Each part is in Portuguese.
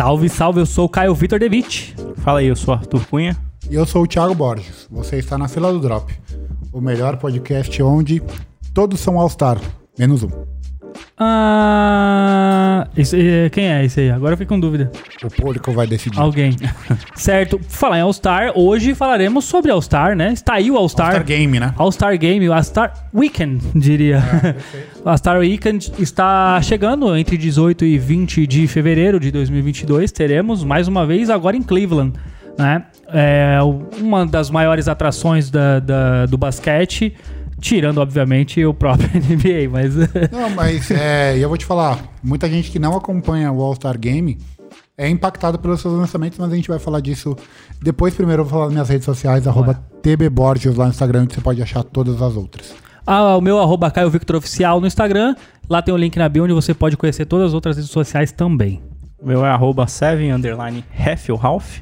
Salve, salve, eu sou o Caio Vitor Devitt. Fala aí, eu sou Arthur Cunha. E eu sou o Thiago Borges. Você está na fila do Drop, o melhor podcast onde todos são All-Star, menos um. Ah, esse- eh, quem é esse aí? Agora eu fiquei com dúvida. O público vai decidir. Alguém. certo. Falar em All-Star, hoje falaremos sobre All-Star, né? Está aí o All-Star. All-Star Game, né? All-Star Game, o All-Star Weekend, diria. o All-Star Weekend está chegando entre 18 e 20 de fevereiro de 2022. Teremos mais uma vez agora em Cleveland, né? É uma das maiores atrações da, da- do basquete, tirando, obviamente, o próprio NBA, mas... Não, mas é, e eu vou te falar, muita gente que não acompanha o All-Star Game é impactado pelos seus lançamentos, mas a gente vai falar disso depois. Primeiro eu vou falar nas minhas redes sociais, arroba tbborges lá no Instagram, onde você pode achar todas as outras. Ah, o meu arroba Caio Victor Oficial no Instagram. Lá tem o link na bio onde você pode conhecer todas as outras redes sociais também. O meu é arroba 7 underline Ralph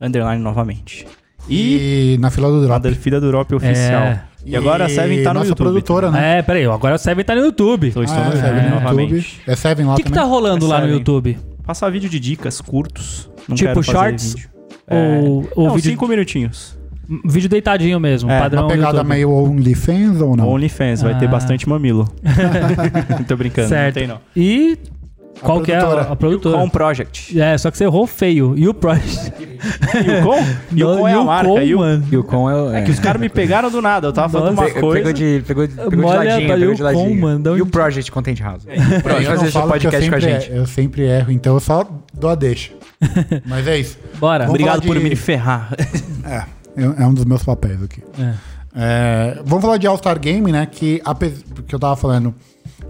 underline novamente. E E na fila do a Drop. Delfida do Europa oficial. É. E, agora a Seven tá no nossa YouTube. produtora, né? É, peraí, agora o Seven tá no YouTube. Estou Ah, no é, YouTube Seven no novamente. YouTube. É Seven lá O que, que tá rolando É lá no. YouTube? Passar vídeo de dicas curtos. Não Tipo shorts? Vídeo. Ou- ou não, vídeo- cinco minutinhos. Vídeo deitadinho mesmo, É, padrão Uma pegada YouTube. meio OnlyFans ou não? OnlyFans, vai ter Ah. bastante mamilo. Tô brincando, Certo. não tem não. E A qual que é a, produtora. a produtora? Com Project. É, só que você errou feio. E o Project? Yukon? Yukon é a marca. Yukon é, É que os caras me pegaram do nada. Eu tava falando Nossa. uma coisa. Pegou de, pegou, de- pegou de ladinho, pegou de Yukon, ladinho. mano, da E o Project Content House. É, Pronto, eu fazer eu podcast com a sempre, gente. eu sempre erro, então eu só dou a deixa. Mas é isso. Bora. Vamos Obrigado falar por de- me ferrar. É, é é um dos meus papéis aqui. É. É, vamos falar de All-Star Game, né? Que, apes- que eu tava falando,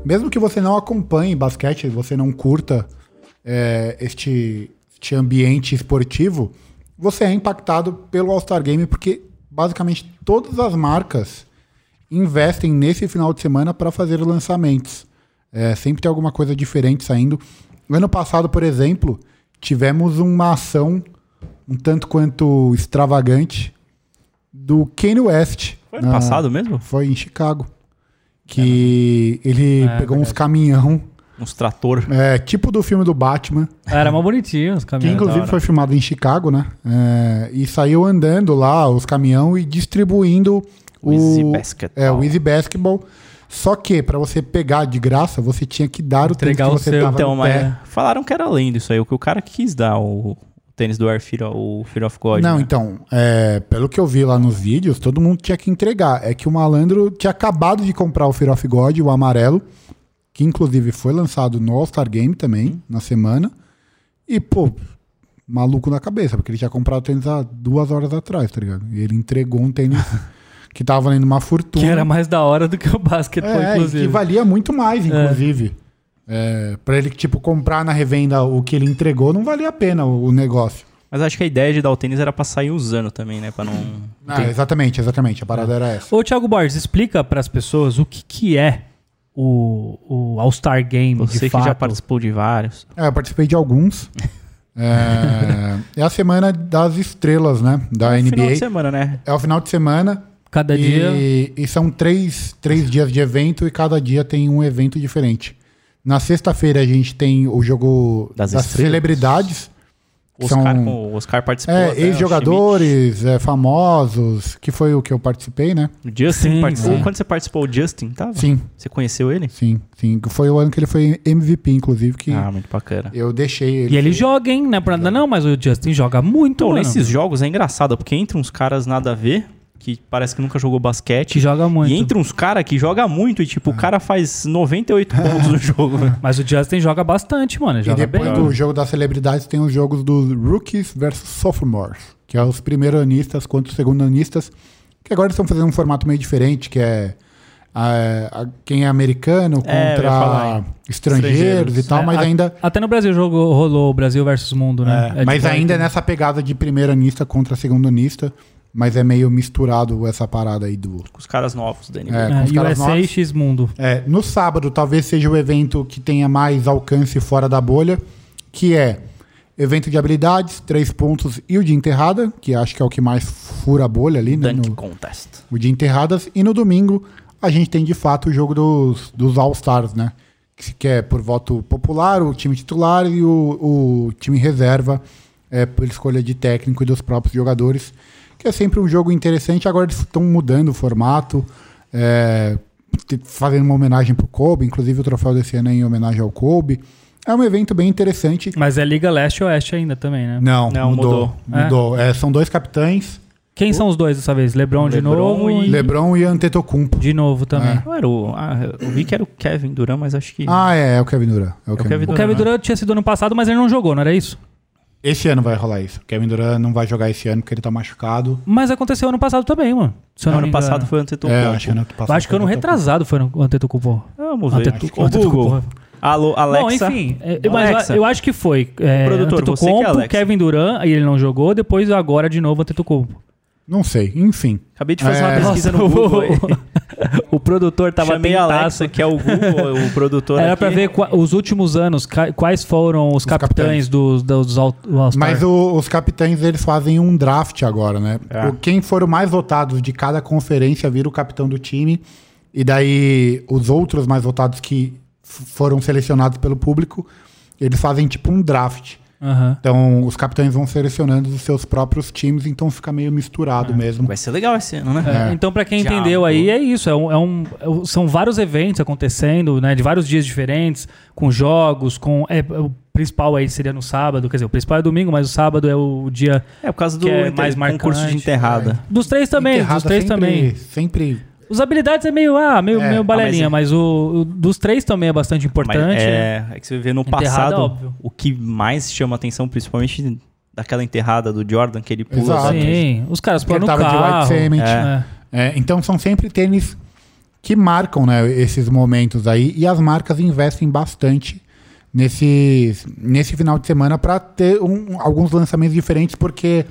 mesmo que você não acompanhe basquete, você não curta é, este, este ambiente esportivo, você é impactado pelo All-Star Game, porque basicamente todas as marcas investem nesse final de semana para fazer lançamentos. É, sempre tem alguma coisa diferente saindo. Ano passado, por exemplo, tivemos uma ação um tanto quanto extravagante do Kanye West. Foi ano na- passado mesmo? Foi em Chicago. Que ele É, pegou uns caminhão, Uns trator. é, tipo do filme do Batman, Era mais bonitinho os que caminhões. inclusive da hora. foi filmado em Chicago, né? É, e saiu andando lá os caminhão e distribuindo O Easy Basketball. É, o Easy Basketball. Só que para você pegar de graça, você tinha que dar o tênis Entregar que o você seu. tava Então, no mas pé. falaram que era além disso aí. O que o cara quis dar, o tênis do Air Fear, o Fear of God. Não, né? então, é, pelo que eu vi lá nos vídeos, todo mundo tinha que entregar. É que o malandro tinha acabado de comprar o Fear of God, o amarelo, que inclusive foi lançado no All-Star Game também, na semana. E, pô, maluco na cabeça, porque ele tinha comprado o tênis há duas horas atrás, tá ligado? E ele entregou um tênis que tava valendo uma fortuna. Que era mais da hora do que o basquetebol, É, inclusive. que valia muito mais, inclusive. É, pra ele, tipo, comprar na revenda o que ele entregou, não valia a pena o, o negócio. Mas acho que a ideia de dar o tênis era pra sair usando também, né? Pra não. Ah, exatamente, exatamente. A parada era essa. Ô, Thiago Borges, explica pras pessoas o que, que é o, o All-Star Game, Você de que fato. já participou de vários. É, eu participei de alguns. É, é a semana das estrelas, né? Da Final de NBA. semana, né? É o final de semana. Cada dia... E, e são três, três dias de evento e cada dia tem um evento diferente. Na sexta-feira a gente tem o jogo Das das, celebridades. O São- Oscar, o Oscar participou. É, Schmidt. ex-jogadores, é, famosos, que foi o que eu participei, né? O Justin Sim, participou. sim. Quando você participou, o Justin tava? Sim, Você conheceu ele? sim, sim. Foi o ano que ele foi MVP, inclusive, que Ah, muito bacana. eu deixei ele. E ele joga, hein? Não é por nada não, mas o Justin joga muito, Então, mano. nesses jogos é engraçado, porque entra uns caras nada a ver, que parece que nunca jogou basquete. Que joga muito. E entra uns caras que joga muito e, Ah. tipo, o cara faz 98 pontos no jogo. né? Mas o Justin joga bastante, mano. Ele E joga depois bem. do jogo das celebridades tem os jogos dos rookies versus sophomores, que é os primeiro-anistas contra os segundo-anistas, que agora estão fazendo um formato meio diferente, que é a- a- quem é americano É, falar, contra hein. estrangeiros, Estrangeiros. e tal, É, mas a- ainda Até no Brasil jogou, rolou o Brasil versus Mundo, né? é, É mas ainda é nessa pegada de primeiro-anista contra segundo-anista, mas é meio misturado essa parada aí do Com os caras novos da NBA. É, É, com os caras USA novos. X Mundo. É, no sábado, talvez seja o evento que tenha mais alcance fora da bolha, que é evento de habilidades, três pontos e o de enterrada, que acho que é o que mais fura a bolha ali, né? Dunk no- Contest. o de enterradas. E no domingo, a gente tem de fato o jogo dos, dos All-Stars, né? que é por voto popular, o time titular e o, o time reserva é, por escolha de técnico e dos próprios jogadores, que é sempre um jogo interessante. Agora eles estão mudando o formato, é, fazendo uma homenagem pro Kobe, inclusive o troféu desse ano é em homenagem ao Kobe. É um evento bem interessante. Mas é Liga Leste e Oeste ainda também, né? Não, Não, mudou. mudou. Mudou. É, são dois capitães, Quem são os dois dessa vez? LeBron, de LeBron novo e- LeBron e Antetokounmpo. de novo também. É. Não era o. Ah, eu vi que era o Kevin Durant, mas acho que. Ah, é, é o Kevin Durant. É o Kevin Kevin O Durant. Kevin Durant, Durant tinha sido ano passado, mas ele não jogou, não era isso? Esse ano vai rolar isso. O Kevin Durant não vai jogar esse ano porque ele tá machucado. Mas aconteceu ano passado também, mano. Se eu não ano me passado foi o Antetokounmpo. É, acho que ano passado. Eu acho que ano o retrasado foi no Antetokounmpo. Vamos ver. Antetokounmpo. O. Antetokounmpo. Alô, Alexa. Bom, enfim, é, mas Alexa. eu, eu acho que foi. É, Produtor, você que é Antetokounmpo, Alexa. Kevin Durant, aí ele não jogou, depois agora de novo Antetokounmpo. Não sei, enfim. Acabei de fazer uma É. pesquisa Nossa, no Google. aí. o produtor tava Chamei a tentaço. Alexa, que é o Google, o produtor Era aqui. pra ver qua- os últimos anos, quais foram os, capitães, capitães. dos, dos All- All-Star. Mas o- os capitães eles fazem um draft agora, né? É. O- Quem for o mais votados de cada conferência vira o capitão do time. E daí os outros mais votados que foram selecionados pelo público, eles fazem tipo um draft. Aham. Então os capitães vão selecionando os seus próprios times, então fica meio misturado mesmo. Vai ser legal esse ano, né? É, Então, pra quem Diabo. entendeu aí, é isso. É um, é um- é um- são vários eventos acontecendo, né? De vários dias diferentes, com jogos, com. é, o principal aí seria no sábado, quer dizer, o principal é domingo, mas o sábado é o dia. É, por causa do é mais concurso de marcante. enterrada. Dos três também, Enterrada dos três sempre, também. Sempre. Os habilidades é meio, ah, meio, É. meio balelinha, Ah, mas, o, o dos três também é bastante Mas importante. né? é, é que você vê no Enterrada, passado, óbvio. o que mais chama atenção, principalmente daquela enterrada do Jordan, que ele pula. Exato. Sim, os caras pulam ele no tava carro. de White Cement. É. É, então são sempre tênis que marcam né, esses momentos aí e as marcas investem bastante nesse, nesse final de semana para ter um- alguns lançamentos diferentes, porque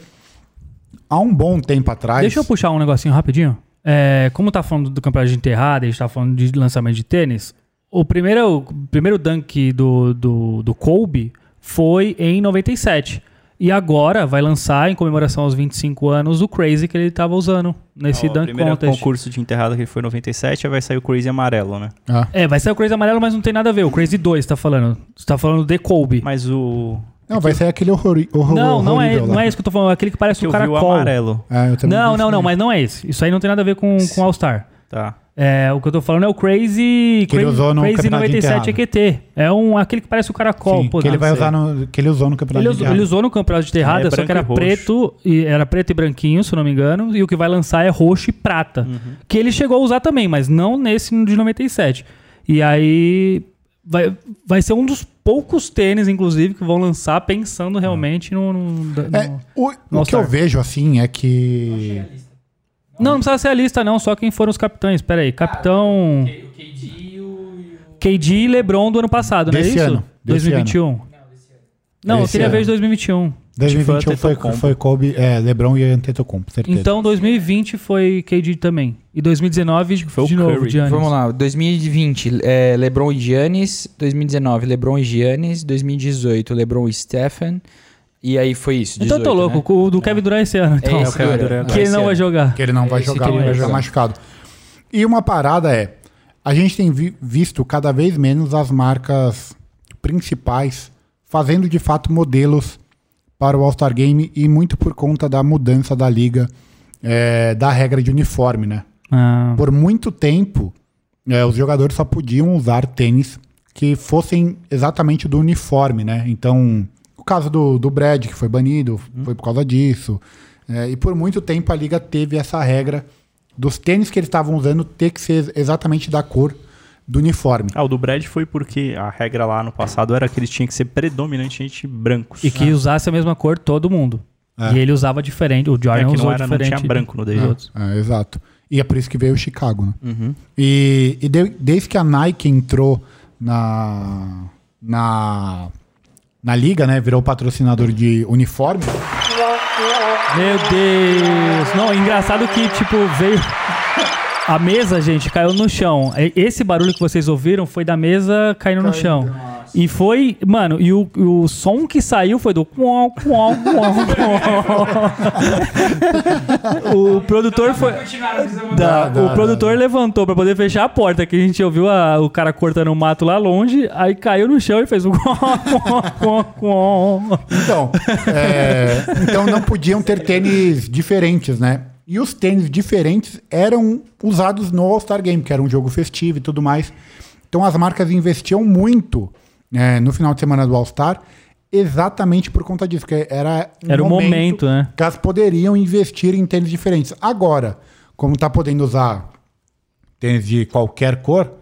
há um bom tempo atrás. Deixa eu puxar um negocinho rapidinho. É, como tá falando do campeonato de enterrada, a gente tá falando de lançamento de tênis. O primeiro, o primeiro dunk do, do, do Kobe foi em 97. E agora vai lançar, em comemoração aos 25 anos, o Crazy que ele tava usando nesse o Dunk primeiro Contest. concurso de enterrada que foi em 97, aí vai sair o Crazy amarelo, né? Ah, É, vai ser o Crazy amarelo, mas não tem nada a ver. O Crazy 2 tá falando. Você tá falando de Kobe. Mas o... não, vai ser aquele horror, horror não, não é, não é esse que eu tô falando. É aquele que parece que um vi o caracol. amarelo. É, eu também Não, não, isso não, mas não é esse. Isso aí não tem nada a ver com, com All-Star. Tá. É, o que eu tô falando é o Crazy, Que ele Crazy, usou no Crazy campeonato de 97 EQT. É um, aquele que parece o caracol. Sim, pô, que ele vai sei. usar no, que ele usou no campeonato Ele de usou, ele usou no campeonato de terrada, É só que era e preto e era preto e branquinho, se eu não me engano, e o que vai lançar é roxo e prata. Uhum. Que ele chegou a usar também, mas não nesse de 97. E aí vai, vai ser um dos poucos tênis, inclusive, que vão lançar pensando realmente no. no- no- É, o, no o que eu vejo assim é que Não, não precisa ser a lista, não, só quem foram os capitães. Pera aí, capitão. KD e LeBron do ano passado, não é isso? ano, desse 2021. Não, eu queria ver ano. de 2021. 2021 foi, foi Kobe, é, LeBron e Antetokounmpo, certeza. Então 2020 foi KD também. E 2019 Foi o de novo, Curry. Giannis. Vamos lá, 2020, é, LeBron e Giannis. 2019, LeBron e Giannis. 2018, LeBron e Stephen. E aí foi isso. Então eu tô 18, louco, o do Kevin Durant esse ano. Então, É esse Kevin Durant. Que ele não vai jogar. Que ele não vai Esse jogar, ele vai jogar. machucado. E uma parada é, a gente tem vi- visto cada vez menos as marcas principais fazendo de fato modelos para o All-Star Game e muito por conta da mudança da liga, é, da regra de uniforme, né? Ah, Por muito tempo, é, os jogadores só podiam usar tênis que fossem exatamente do uniforme, né? Então, o caso do, do Brad, que foi banido, foi por causa disso. É, e por muito tempo a liga teve essa regra dos tênis que eles estavam usando ter que ser exatamente da cor do uniforme. Ah, o do Brad foi porque a regra lá no passado era que eles tinham que ser predominantemente brancos. e que usasse a mesma cor todo mundo. É. E ele usava diferente, o É Jordan que usou não, era, não diferente. tinha branco no dos outros. É, exato. E é por isso que veio o Chicago, né? Uhum. E, e de- desde que a Nike entrou na, na, na liga, né? Virou patrocinador de uniforme. Meu Deus! Não, engraçado que, tipo, veio. A mesa, gente, caiu no chão. Esse barulho que vocês ouviram foi da mesa caindo no chão. E foi, mano, e o, o som que saiu foi do. quão, quão, quão, quão. o produtor foi. Da- o produtor levantou pra poder fechar a porta, que a gente ouviu a- o cara cortando o mato lá longe, aí caiu no chão e fez quão. Então, é, então não podiam ter tênis diferentes, né? E os tênis diferentes eram usados no All-Star Game, que era um jogo festivo e tudo mais. Então as marcas investiam muito é, no final de semana do All-Star, exatamente por conta disso, que era, um Era o momento, né? que elas poderiam investir em tênis diferentes. Agora, como tá podendo usar tênis de qualquer cor,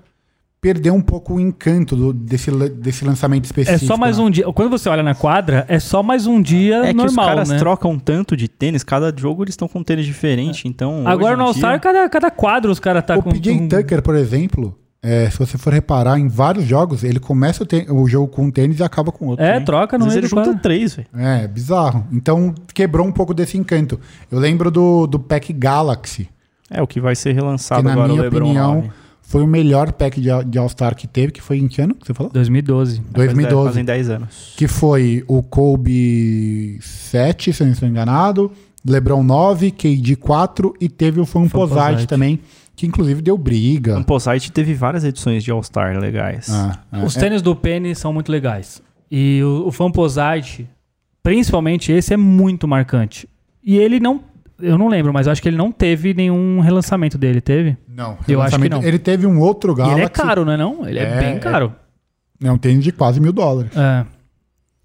perdeu um pouco o encanto do- desse, desse lançamento É específico. só mais né? um dia. Quando você olha na quadra, é só mais um dia É que normal, os caras né? trocam tanto de tênis, cada jogo eles estão com um tênis diferente, então... Agora no All-Star, dia- cada, cada quadro os caras tá o com. PJ com- Tucker, por exemplo, é, se você for reparar em vários jogos, ele começa o, o jogo com um tênis e acaba com outro. É, né? troca Às no vezes meio ele do junta quadro. três, velho. É, bizarro. Então quebrou um pouco desse encanto. Eu lembro do, do pack Galaxy, É, o que vai ser relançado que na agora, o minha LeBron opinião 9. Foi o melhor pack de, de All-Star que teve, que foi em que ano que você falou? 2012. 2012. Fazem 10 anos. Que foi o Kobe 7, se eu não estou enganado, LeBron 9, KD 4 e teve o Famposite Famposite. também, que inclusive deu O briga. Composite teve várias edições de All-Star legais. Ah, ah, Os é. tênis do Penny são muito legais. E o, o Famposite, principalmente esse, é muito marcante. E ele não. Eu não lembro, mas eu acho que ele não teve nenhum relançamento dele, teve? Não, Eu acho que não. Ele teve um outro E Galaxy. ele é caro, não é não? Ele é, É, bem caro. É um tênis de quase mil dólares. É.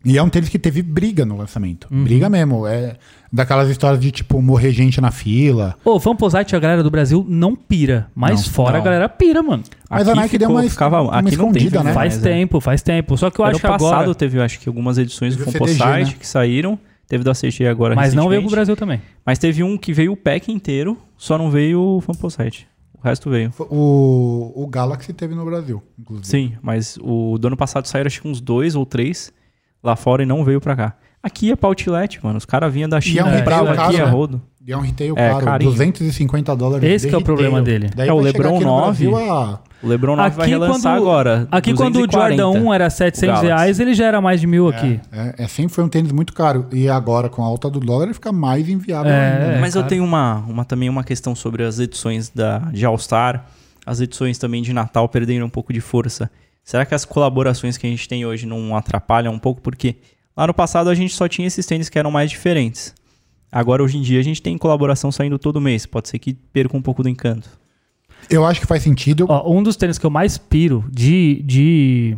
E é um tênis que teve briga no lançamento. Uhum. Briga mesmo. É daquelas histórias de, tipo, morrer gente na fila. Ô, o Famposite, a galera do Brasil não pira. Mas Não, fora não. a galera pira, mano. Mas Aqui a Nike deu uma, ficava- uma aqui não tem escondida, né? faz mas é. tempo, faz tempo. Só que eu ano acho que passado agora... teve, acho que algumas edições do CDG, né? que saíram. Teve da CG agora Mas não veio pro. Brasil também. Mas teve um que veio o pack inteiro, só não veio o Composite. O resto veio. O, o Galaxy teve no Brasil, inclusive. Sim, mas o do ano passado saíram acho que uns dois ou três lá fora e não veio pra cá. Aqui é pra outlet, mano. Os caras vinham da China, um compravam retail aqui a né? rodo. E é um retail É, caro, carinho. 250 dólares. Esse é o problema dele. Daí É, o vai LeBron aqui no 9. Brasil a- O LeBron 9 vai Aqui, relançar quando- agora. Aqui quando o 240. Jordan 1 era 700 Galaxy. reais, ele já era mais de mil aqui. É, é, sempre foi um tênis muito caro. E agora, com a alta do dólar, ele fica mais inviável É. ainda. né? Mas eu tenho uma, uma, também uma questão sobre as edições da, de All-Star. As edições também de Natal perderam um pouco de força. Será que as colaborações que a gente tem hoje não atrapalham um pouco? Porque lá no passado a gente só tinha esses tênis que eram mais diferentes. Agora, hoje em dia, a gente tem colaboração saindo todo mês. Pode ser que perca um pouco do encanto. Eu acho que faz sentido. Ó, um dos tênis que eu mais piro de, de,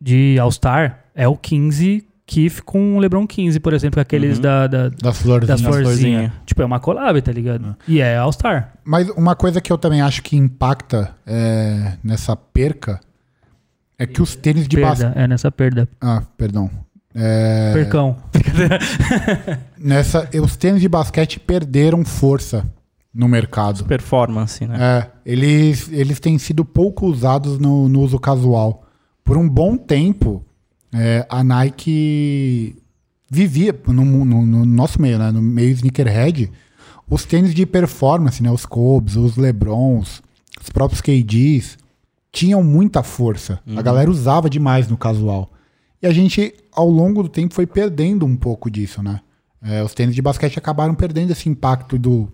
de All-Star é o 15 Kif com o LeBron 15, por exemplo, aqueles Uhum. da, da, Das florzinhas. das florzinhas. florzinha. Tipo, é uma collab, tá ligado? E é All-Star. Mas uma coisa que eu também acho que impacta é, nessa perca é que os tênis de basquete. É nessa perda. Ah, perdão. É, Percão. nessa, os tênis de basquete perderam força no mercado. Performance, né? É, eles, eles têm sido pouco usados no, no uso casual. Por um bom tempo, é, a Nike vivia no, no- no nosso meio, né, no meio sneakerhead, os tênis de performance, né, os Kobe's, os Lebrons, os próprios KDs, tinham muita força. A galera usava demais no casual. E a gente, ao longo do tempo, foi perdendo um pouco disso, né? É, os tênis de basquete acabaram perdendo esse impacto do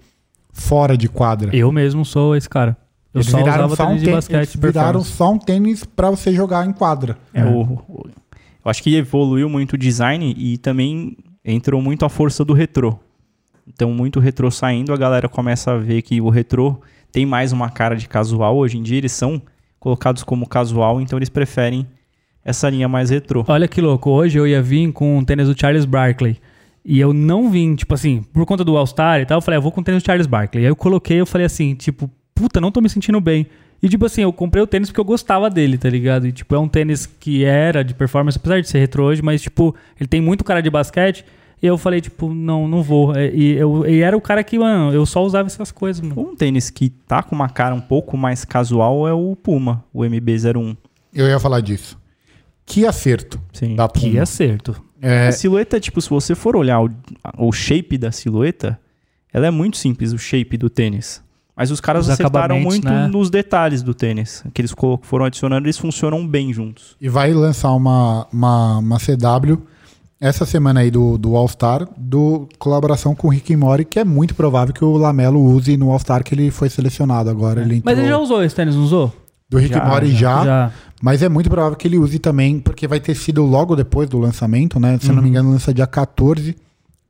fora de quadra. Eu mesmo sou esse cara. Eu Eles só viraram usava só um tênis de tênis, basquete eles viraram só um tênis pra você jogar em quadra. É, o- o- eu acho que evoluiu muito o design e também entrou muito a força do retrô. Então, muito retrô saindo, a galera começa a ver que o retrô tem mais uma cara de casual. Hoje em dia, eles são colocados como casual, então eles preferem essa linha mais retrô. Olha que louco, hoje eu ia vir com o tênis do Charles Barkley. E eu não vim, tipo assim, por conta do All-Star e tal, eu falei, ah, vou com o tênis do Charles Barkley. Aí eu coloquei, eu falei assim, tipo, puta, não tô me sentindo bem. E tipo assim, eu comprei o tênis porque eu gostava dele, tá ligado? E tipo, é um tênis que era de performance, apesar de ser retrô hoje, mas tipo, ele tem muito cara de basquete. E eu falei, tipo, não, não vou. É, E, eu, e era o cara que, mano, eu só usava essas coisas, mano. Um tênis que tá com uma cara um pouco mais casual é o Puma, o MB-01. Eu ia falar disso. Que acerto Sim. da Puma. Que acerto. É, A silhueta, tipo, se você for olhar o, o shape da silhueta, ela é muito simples, o shape do tênis. Mas os caras Os acertaram muito né? nos detalhes do tênis. Que eles foram adicionando, eles funcionam bem juntos. E vai lançar uma, uma, uma CW essa semana aí do, do All-Star, do colaboração com o Rick Mori, que é muito provável que o Lamelo use no All-Star que ele foi selecionado agora. Ele Mas ele já entrou- usou esse tênis, não usou? do Rick Já, Mori já, Já. Mas é muito provável que ele use também, porque vai ter sido logo depois do lançamento, né? Se eu não Uhum. me engano, lança dia 14.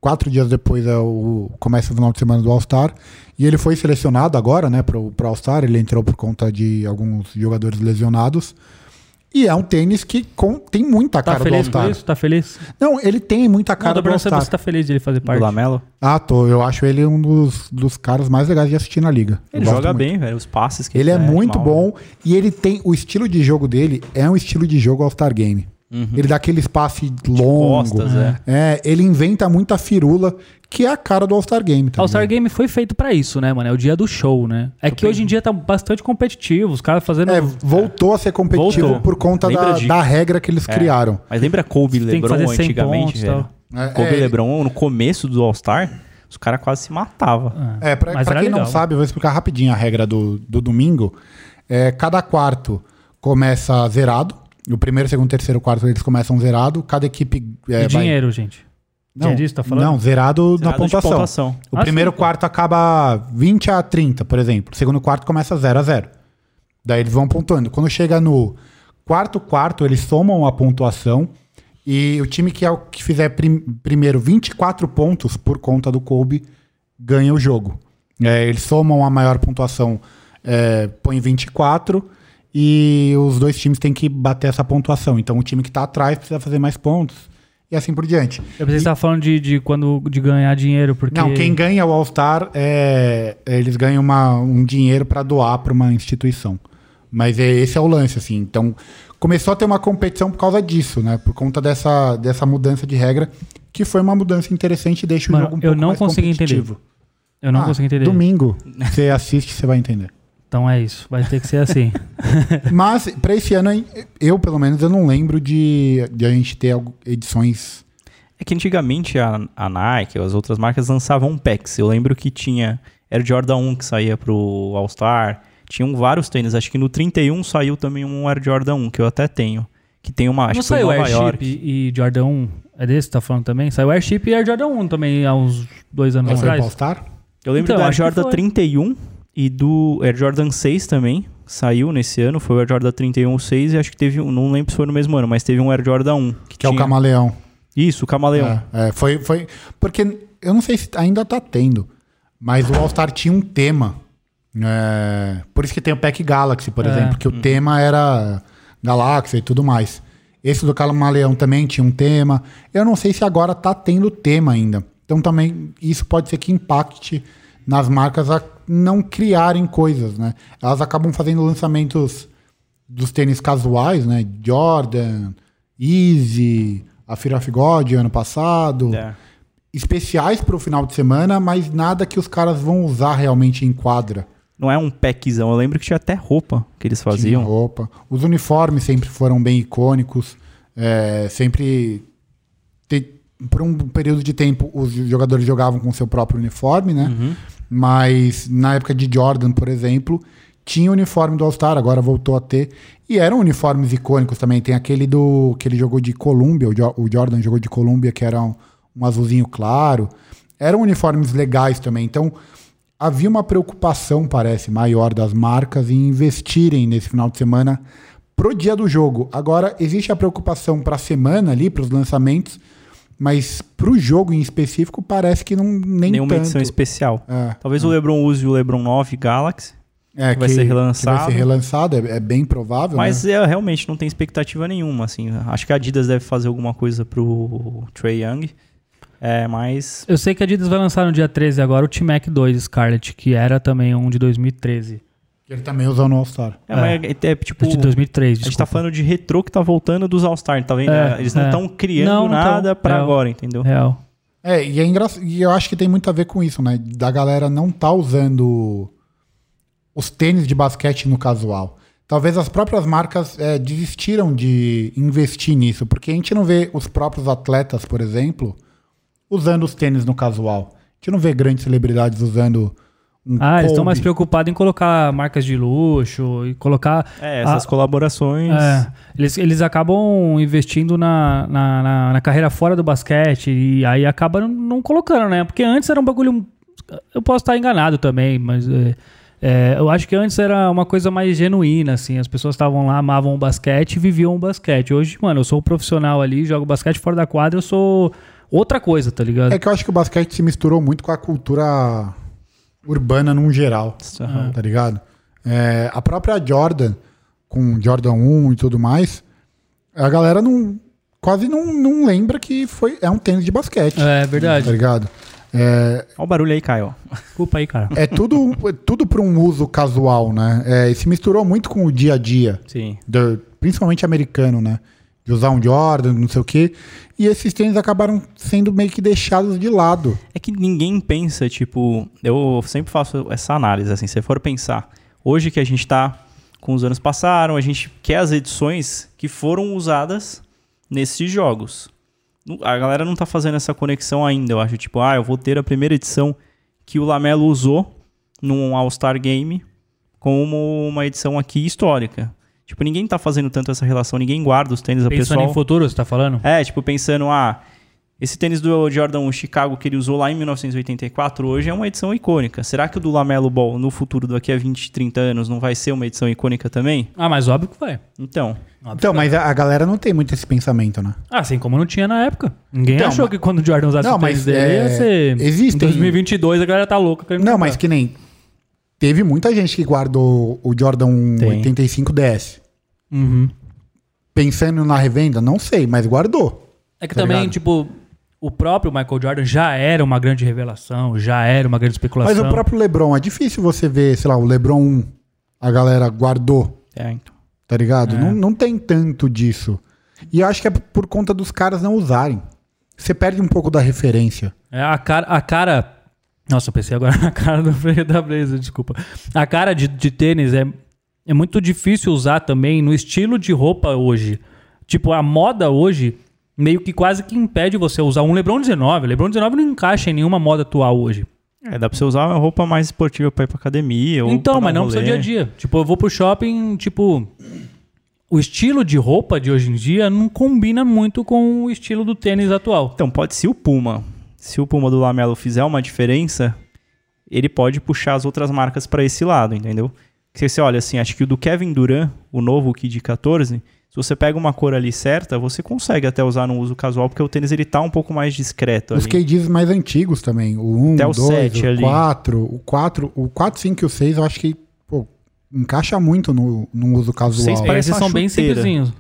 Quatro dias depois é o começa o final de semana do All-Star. E ele foi selecionado agora, né, pro, pro All-Star. Ele entrou por conta de alguns jogadores lesionados. E é um tênis que com- tem muita Tá cara do feliz com All-Star. isso? Tá feliz? Não, ele tem muita Não, cara tô do All-Star. você tá feliz de ele fazer parte. Do Lamelo. Ah, tô. Eu acho ele um dos, dos caras mais legais de assistir na liga. Ele joga muito. bem, velho. Os passes que Ele é mete, muito mal. bom e ele tem o estilo de jogo dele é um estilo de jogo All-Star Game. Ele dá aquele espaço longo. costas, é. É, ele inventa muita firula, que é a cara do All-Star Game. Tá All-Star? Game foi feito pra isso, né, mano? É o dia do show, né? É que hoje em dia tá bastante competitivo, os caras fazendo. É, voltou a ser competitivo Voltou. por conta da, de- da regra que eles É. criaram. Mas lembra Kobe e que LeBron fazer 100 antigamente, velho? É, Kobe é, e LeBron, no começo do All-Star, os caras quase se matavam. É, pra, Mas pra quem não legal. sabe, eu vou explicar rapidinho a regra do, do domingo. É, cada quarto começa zerado. O primeiro, segundo, terceiro, quarto eles começam zerado. Cada equipe. É, E vai- dinheiro, gente. Não, É disso tá falando? não, zerado, na Zerado de pontuação. pontuação. O Ah, primeiro sim. quarto acaba 20 a 30, por exemplo. O segundo quarto começa 0 a 0. Daí eles vão pontuando. Quando chega no quarto quarto, eles somam a pontuação. E o time que, é o que fizer prim- primeiro 24 pontos por conta do Kobe ganha o jogo. É, eles somam a maior pontuação, é, põe 24. E os dois times têm que bater essa pontuação. Então o time que está atrás precisa fazer mais pontos. E assim por diante. Eu pensei que você tava falando de, de quando de ganhar dinheiro, porque. Não, quem ganha o All-Star, é, eles ganham uma- um dinheiro para doar para uma instituição. Mas é, esse é o lance, assim. Então, começou a ter uma competição por causa disso, né? Por conta dessa, dessa mudança de regra, que foi uma mudança interessante e deixa Mano, o jogo um eu pouco não mais consegui entender. Eu não Ah, consigo entender. Domingo, você assiste, você vai entender. Então é isso. Vai ter que ser assim. Mas, para esse ano, eu, pelo menos, eu não lembro de, de a gente ter edições... É que antigamente a, a Nike, as outras marcas lançavam packs. Eu lembro que tinha Air Jordan 1 que saía pro All-Star. Tinham vários tênis. Acho que no 31 saiu também um Air Jordan 1, que eu até tenho. Que tem uma, acho não que foi em saiu Nova Airship York. e Jordan 1? É desse que tá falando também? Saiu Airship e Air Jordan 1 também há uns dois anos pro atrás. All-Star? Eu lembro Então, do Air acho que Jordan foi. 31 e do Air Jordan 6 também. Saiu nesse ano, foi o Air Jordan 31 6 e acho que teve um, não lembro se foi no mesmo ano, mas teve um Air Jordan 1. Que, Que é o tinha- Camaleão. Isso, o Camaleão. É, é, foi, foi. Porque eu não sei se ainda tá tendo, mas o All-Star tinha um tema. É, por isso que tem o Pack Galaxy, por É. exemplo, que o tema era galáxia e tudo mais. Esse do Camaleão também tinha um tema. Eu não sei se agora tá tendo tema ainda. Então também isso pode ser que impacte nas marcas a não criarem coisas, né? Elas acabam fazendo lançamentos dos tênis casuais, né? Jordan, Easy, a Fear of God ano passado. É. Especiais para o final de semana, mas nada que os caras vão usar realmente em quadra. Não é um packzão. Eu lembro que tinha até roupa que eles Tinha faziam. roupa. Os uniformes sempre foram bem icônicos. É, sempre. te- por um período de tempo, os jogadores jogavam com seu próprio uniforme, né? Uhum. Mas na época de Jordan, por exemplo, tinha o uniforme do All-Star, agora voltou a ter. E eram uniformes icônicos também. Tem aquele do que ele jogou de Columbia, o, Jo- o Jordan jogou de Columbia, que era um, um azulzinho claro. Eram uniformes legais também. Então, havia uma preocupação, parece, maior das marcas em investirem nesse final de semana pro dia do jogo. Agora, existe a preocupação para a semana ali, para os lançamentos, mas pro jogo em específico parece que não nem Nenhuma tanto. edição especial. É. Talvez o LeBron use o LeBron 9 Galaxy, É, que vai ser relançado. vai ser relançado, é, é bem provável. mas né? é, realmente não tem expectativa nenhuma. Assim. Acho que a Adidas deve fazer alguma coisa pro Trey Young. É, mas Eu sei que a Adidas vai lançar no dia 13 agora o T-Mac 2 Scarlet, que era também um de 2013. Ele também usou no All-Star. é, mas é, é, tipo. de 2003, A gente tá desculpa. falando de retrô que tá voltando dos All-Star, tá vendo? É, Eles não é. estão criando Não, não nada tão. pra É. agora, entendeu? Real. É, e é engraçado. E eu acho que tem muito a ver com isso, né? Da galera não tá usando os tênis de basquete no casual. Talvez as próprias marcas é, desistiram de investir nisso, porque a gente não vê os próprios atletas, por exemplo, usando os tênis no casual. A gente não vê grandes celebridades usando Ah, eles estão mais preocupados em colocar marcas de luxo e colocar. É, essas Ah, colaborações. É, eles, eles acabam investindo na, na, na- na carreira fora do basquete e aí acaba não, não colocando, né? Porque antes era um bagulho. Eu posso estar enganado também, mas é, é, eu acho que antes era uma coisa mais genuína, assim. As pessoas estavam lá, amavam o basquete e viviam o basquete. Hoje, mano, eu sou um profissional ali, jogo basquete fora da quadra, eu sou outra coisa, tá ligado? É que eu acho que o basquete se misturou muito com a cultura urbana num geral, Aham. tá ligado? É, a própria Jordan, com Jordan 1 e tudo mais, a galera não quase não, não lembra que foi, é um tênis de basquete, É tá verdade. ligado? É, Olha o barulho aí, Caio. Desculpa aí, cara. é tudo, é tudo para um uso casual, né? É, e se misturou muito com o dia a dia, Sim. do- principalmente americano, né? De usar um Jordan, não sei o quê. E esses tênis acabaram sendo meio que deixados de lado. É que ninguém pensa, tipo, eu sempre faço essa análise, assim, se for pensar, hoje que a gente tá com os anos passaram, a gente quer as edições que foram usadas nesses jogos. A galera não tá fazendo essa conexão ainda, eu acho, tipo, ah, eu vou ter a primeira edição que o Lamelo usou num All-Star Game como uma edição aqui histórica. Tipo, ninguém tá fazendo tanto essa relação, ninguém guarda os tênis, Pensando pessoal... em futuro, você tá falando? É, tipo, pensando, ah, esse tênis do Jordan 1 Chicago que ele usou lá em 1984 hoje é uma edição icônica. Será que o do Lamelo Ball no futuro, daqui a 20, 30 anos, não vai ser uma edição icônica também? Ah, mas óbvio que vai. Então, Óbvio Então, mas a, a galera não tem muito esse pensamento, né? Assim como não tinha na época. Ninguém Então, achou mas- que quando o Jordan usasse Não, o tênis mas, dele é, ia ser... existem- Em 2022 a galera tá louca. Não, comprar. mas que nem. Teve muita gente que guardou o Jordan 1 Tem. 85 DS. Uhum. Pensando na revenda, não sei, mas guardou. É que Tá também, ligado? tipo, o próprio Michael Jordan já era uma grande revelação, já era uma grande especulação. Mas o próprio LeBron, é difícil você ver, sei lá, o LeBron 1, a galera guardou, é, então. tá ligado? É. Não, não tem tanto disso. E eu acho que é por conta dos caras não usarem. Você perde um pouco da referência. É, a cara... A cara... Nossa, eu pensei agora na cara do Freire da Blazer, desculpa. A cara de, de tênis é, é muito difícil usar também no estilo de roupa hoje. Tipo, a moda hoje meio que quase que impede você usar um LeBron 19. LeBron 19 não encaixa em nenhuma moda atual hoje. É, dá pra você usar uma roupa mais esportiva pra ir pra academia. ou Então, mas um não pro seu dia rolê. a dia. Tipo, eu vou pro shopping, tipo. O estilo de roupa de hoje em dia não combina muito com o estilo do tênis atual. Então, pode ser o Puma. Se o Puma do Lamelo fizer uma diferença, ele pode puxar as outras marcas pra esse lado, entendeu? Porque você olha assim, acho que o do Kevin Durant, o novo Kid 14, se você pega uma cor ali certa, você consegue até usar no uso casual, porque o tênis ele tá um pouco mais discreto Os ali. KDs mais antigos também. O 1, Até o o 2, sete o ali. 4. O 4, o 4, 5 e o 6 eu acho que pô, encaixa muito no, no uso casual. Seis Esses uma são bem chuteira. simplesinhos.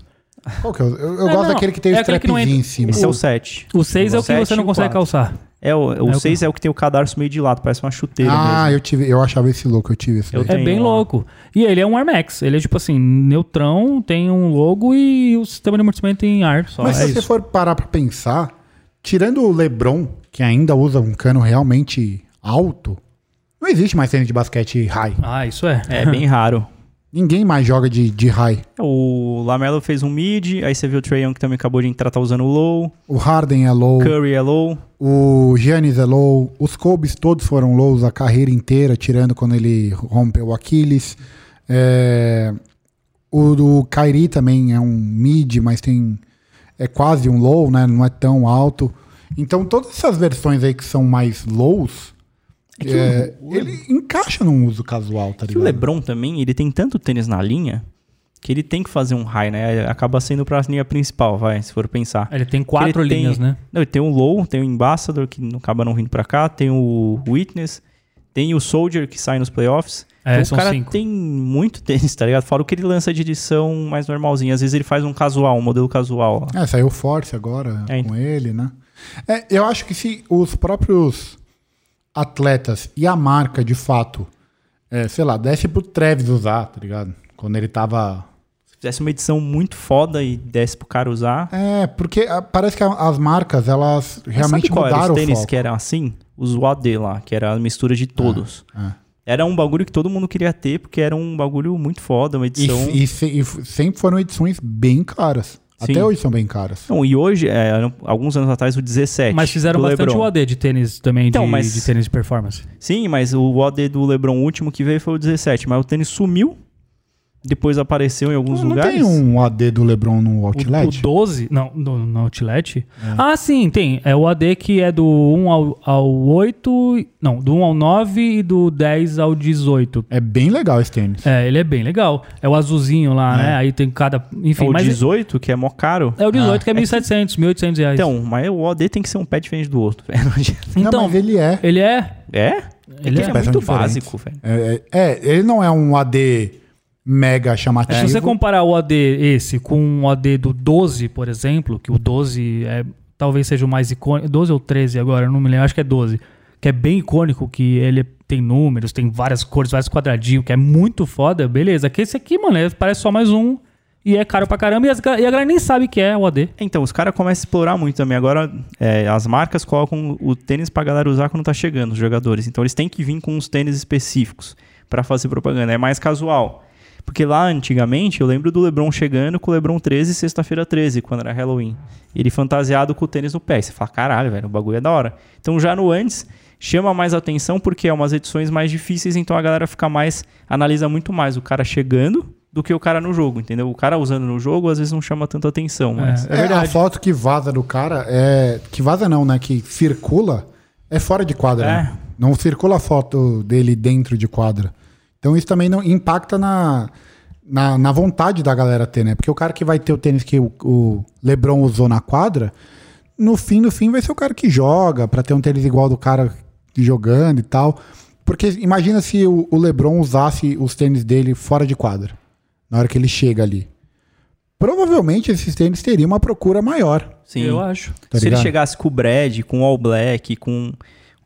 Qual que é? Eu, eu É, gosto não, daquele que tem o é não strapzinho entra- em cima. Esse é o 7. O 6 é o que você não o consegue calçar. É, o, É o o 6 é o que tem o cadarço meio de lado, parece uma chuteira Ah, mesmo. eu, tive, eu achava esse louco, eu tive esse Eu. É bem lá. louco. E ele é um Air Max. Ele é tipo assim, neutrão, tem um logo e o sistema de amortecimento em ar só. Mas é se você isso. for parar pra pensar, tirando o LeBron, que ainda usa um cano realmente alto, não existe mais tênis de basquete high. Ah, isso é. É bem raro. Ninguém mais joga de, de high. O Lamelo fez um mid, aí você viu o Trae Young que também acabou de entrar, tá usando o low. O Harden é low, Curry é low. o Giannis é low, os Kobe's todos foram lows a carreira inteira, tirando quando ele rompeu o Aquiles. É, o do Kyrie também é um mid, mas tem é quase um low, né? Não é tão alto. Então todas essas versões aí que são mais lows, É que é, o- ele encaixa num uso casual, tá Que o ligado? LeBron também, ele tem tanto tênis na linha que ele tem que fazer um high, né? Acaba sendo pra linha principal, vai, se for pensar. Ele tem quatro Ele tem- linhas, né? Não, ele tem o Low, tem o Ambassador, que não acaba não vindo pra cá, tem o Witness, tem o Soldier, que sai nos playoffs. É, então, o cara cinco. tem muito tênis, tá ligado? Fora o que ele lança de edição mais normalzinha. Às vezes ele faz um casual, um modelo casual. lá. É, saiu Force agora É, com ele, né? É, eu acho que se os próprios atletas e a marca, de fato, é, sei lá, desse pro Travis usar, tá ligado? Quando ele tava. Se fizesse uma edição muito foda e desse pro cara usar. É, porque ah, parece que as marcas, elas Mas realmente sabe qual era mudaram os o tênis que eram assim? Os UAD lá, que era a mistura de todos. É. Era um bagulho que todo mundo queria ter, porque era um bagulho muito foda, uma E, edição. e e f- sempre foram edições bem caras. Sim. Até hoje são bem caras. Não, e hoje, é, alguns anos atrás, o 17. Mas fizeram do bastante LeBron. OD de tênis também, Então, de, mas- de tênis de performance. Sim, mas o OD do LeBron último que veio foi o 17. Mas o tênis sumiu. Depois apareceu em alguns não lugares. tem um AD do LeBron no O, Outlet? o 12, não, no, no Outlet. É. Ah, sim, tem. É o AD que é do 1 ao, ao 8, não, do 1 ao 9 e do 10 ao 18. É bem legal esse tênis. É, ele é bem legal. É o azulzinho lá, É. né? Aí tem cada, É enfim, o mas 18, que é mó caro. é o 18 Ah, que é 1.700, 1.800 reais. Então, mas o OD tem que ser um pé diferente do outro. velho. Não adianta. Não, então mas ele é. ele é, É? ele Ele é. é, Peças muito diferentes. básico, velho. É, é- é, ele não é um AD mega chamativo. Se você comparar o AD esse com o AD do 12, por exemplo, que o 12 é, talvez seja o mais icônico, 12 ou 13 agora, eu não me lembro, acho que é 12, que é bem icônico, que ele tem números, tem várias cores, vários quadradinhos, que é muito foda, beleza. Que esse aqui, mano, é- parece só mais um e é caro pra caramba e, as e a galera nem sabe que é o AD. Então, os caras começam a explorar muito também. Agora, é, as marcas colocam o tênis pra galera usar quando tá chegando, os jogadores. Então, eles têm que vir com uns tênis específicos pra fazer propaganda. É mais casual. Porque lá, antigamente, eu lembro do LeBron chegando com o LeBron 13, sexta-feira 13, quando era Halloween. Ele fantasiado com o tênis no pé. E Você fala, caralho, velho, o bagulho é da hora. Então, já no antes, chama mais atenção porque é umas edições mais difíceis, então a galera fica mais, analisa muito mais o cara chegando do que o cara no jogo, entendeu? O cara usando no jogo, às vezes não chama tanta atenção, mas... É É, verdade. a foto que vaza do cara é. Que vaza não, né? Que circula é fora de quadra. É. né? Não circula a foto dele dentro de quadra. Então isso também não impacta na, na, na vontade da galera ter, né? Porque o cara que vai ter o tênis que o, o Lebron usou na quadra, no fim, no fim, vai ser o cara que joga, pra ter um tênis igual do cara jogando e tal. Porque imagina se o, o Lebron usasse os tênis dele fora de quadra, na hora que ele chega ali. Provavelmente esses tênis teriam uma procura maior. Sim. Eu acho. Tá Se ele chegasse com o Brad, com o All Black, com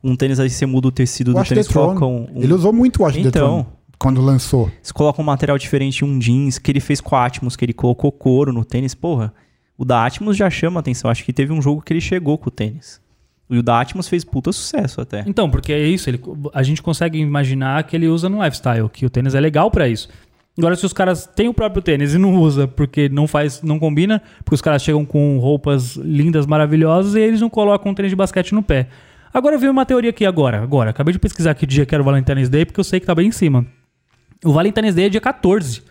um tênis aí você muda o tecido do Watch the tênis, coloca um, um- Ele usou muito o the Então. Quando lançou. você coloca um material diferente, um jeans, que ele fez com a Atmos, que ele colocou couro no tênis, porra. O da Atmos já chama atenção. Acho que teve um jogo que ele chegou com o tênis. E o da Atmos fez puta sucesso até. Então, porque é isso, ele, a gente consegue imaginar que ele usa no lifestyle, que o tênis é legal pra isso. Agora, se os caras têm o próprio tênis e não usa porque não faz, não combina, porque os caras chegam com roupas lindas, maravilhosas e eles não colocam um tênis de basquete no pé. Agora veio uma teoria aqui agora, agora. Acabei de pesquisar que dia que era o Valentine's Day, porque eu sei que tá bem em cima. O Valentine's Day é dia 14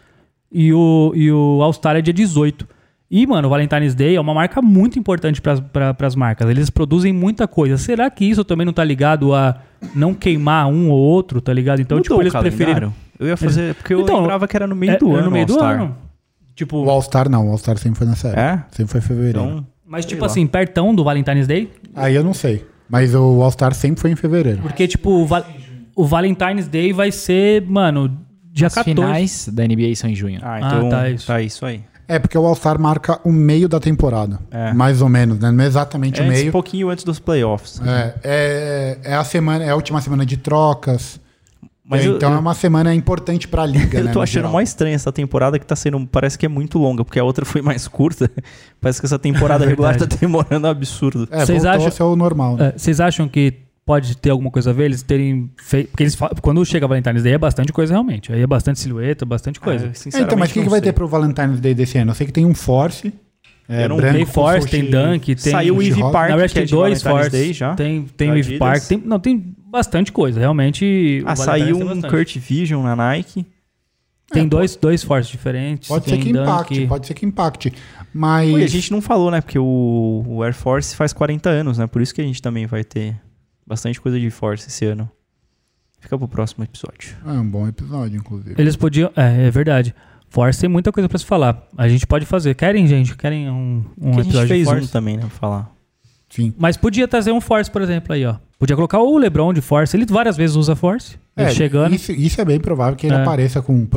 e o, e o All-Star é dia 18. E, mano, o Valentine's Day é uma marca muito importante para as marcas. Eles produzem muita coisa. Será que isso também não tá ligado a não queimar um ou outro, tá ligado? Então, Mudou tipo, eles preferiram. Eu ia fazer. Porque eu Então, lembrava que era no meio É, do é ano. no meio o do ano. Tipo, O All-Star não, o All-Star sempre foi nessa época. É? Sempre foi em fevereiro. Então. mas, tipo lá. assim, pertão do Valentine's Day. Aí eu não sei. Mas o All-Star sempre foi em fevereiro. Porque, tipo, o, Va- o Valentine's Day vai ser, mano, dia As 14. finais da NBA são em junho. Ah, então. Ah, tá, tá, isso. isso. aí. É, porque o All-Star marca o meio da temporada. É. Mais ou menos, né? Não é exatamente É o meio. um pouquinho antes dos playoffs. É, é, é a semana, é a última semana de trocas. Mas É, eu- então eu- é uma semana importante pra liga, Eu né? tô no achando geral. mais estranha essa temporada que tá sendo. Parece que é muito longa, porque a outra foi mais curta. Parece que essa temporada É regular tá demorando um absurdo. É, Vocês voltou acham- a ser o normal. Né? É, Vocês acham que pode ter alguma coisa a ver? Eles terem feito. Porque eles fa- quando chega Valentine's Day é bastante coisa realmente. Aí é bastante silhueta, bastante coisa. É, sinceramente, então, mas o que, que vai ter pro Valentine's Day desse ano? Eu sei que tem um Force. É, Eu não branco tem Force, tem. Dunk, tem. Saiu o Eve. Park, Na verdade, que é tem de dois Force. Day já. Tem, tem o Eve. Park. Tem, não, tem bastante coisa. Realmente. Ah, saiu um. Kurt Vision na Nike. Tem dois, dois Force diferentes. Pode ser que Dunk. impacte, pode ser que impacte. Mas. A gente não falou, né? Porque o, o Air Force faz 40 anos, né? Por isso que a gente também vai ter bastante coisa de Force esse ano. Fica pro próximo episódio. É um bom episódio, inclusive. Eles podiam. É, é verdade. Force tem muita coisa pra se falar. A gente pode fazer. Querem, gente? Querem um, um que a gente episódio de fez Force? um também, né? Pra falar. Sim. Mas podia trazer um Force, por exemplo, aí, ó. Podia colocar o LeBron de Force. Ele várias vezes usa Force. Ele É, chegando. Isso, isso é bem provável que ele É. apareça com,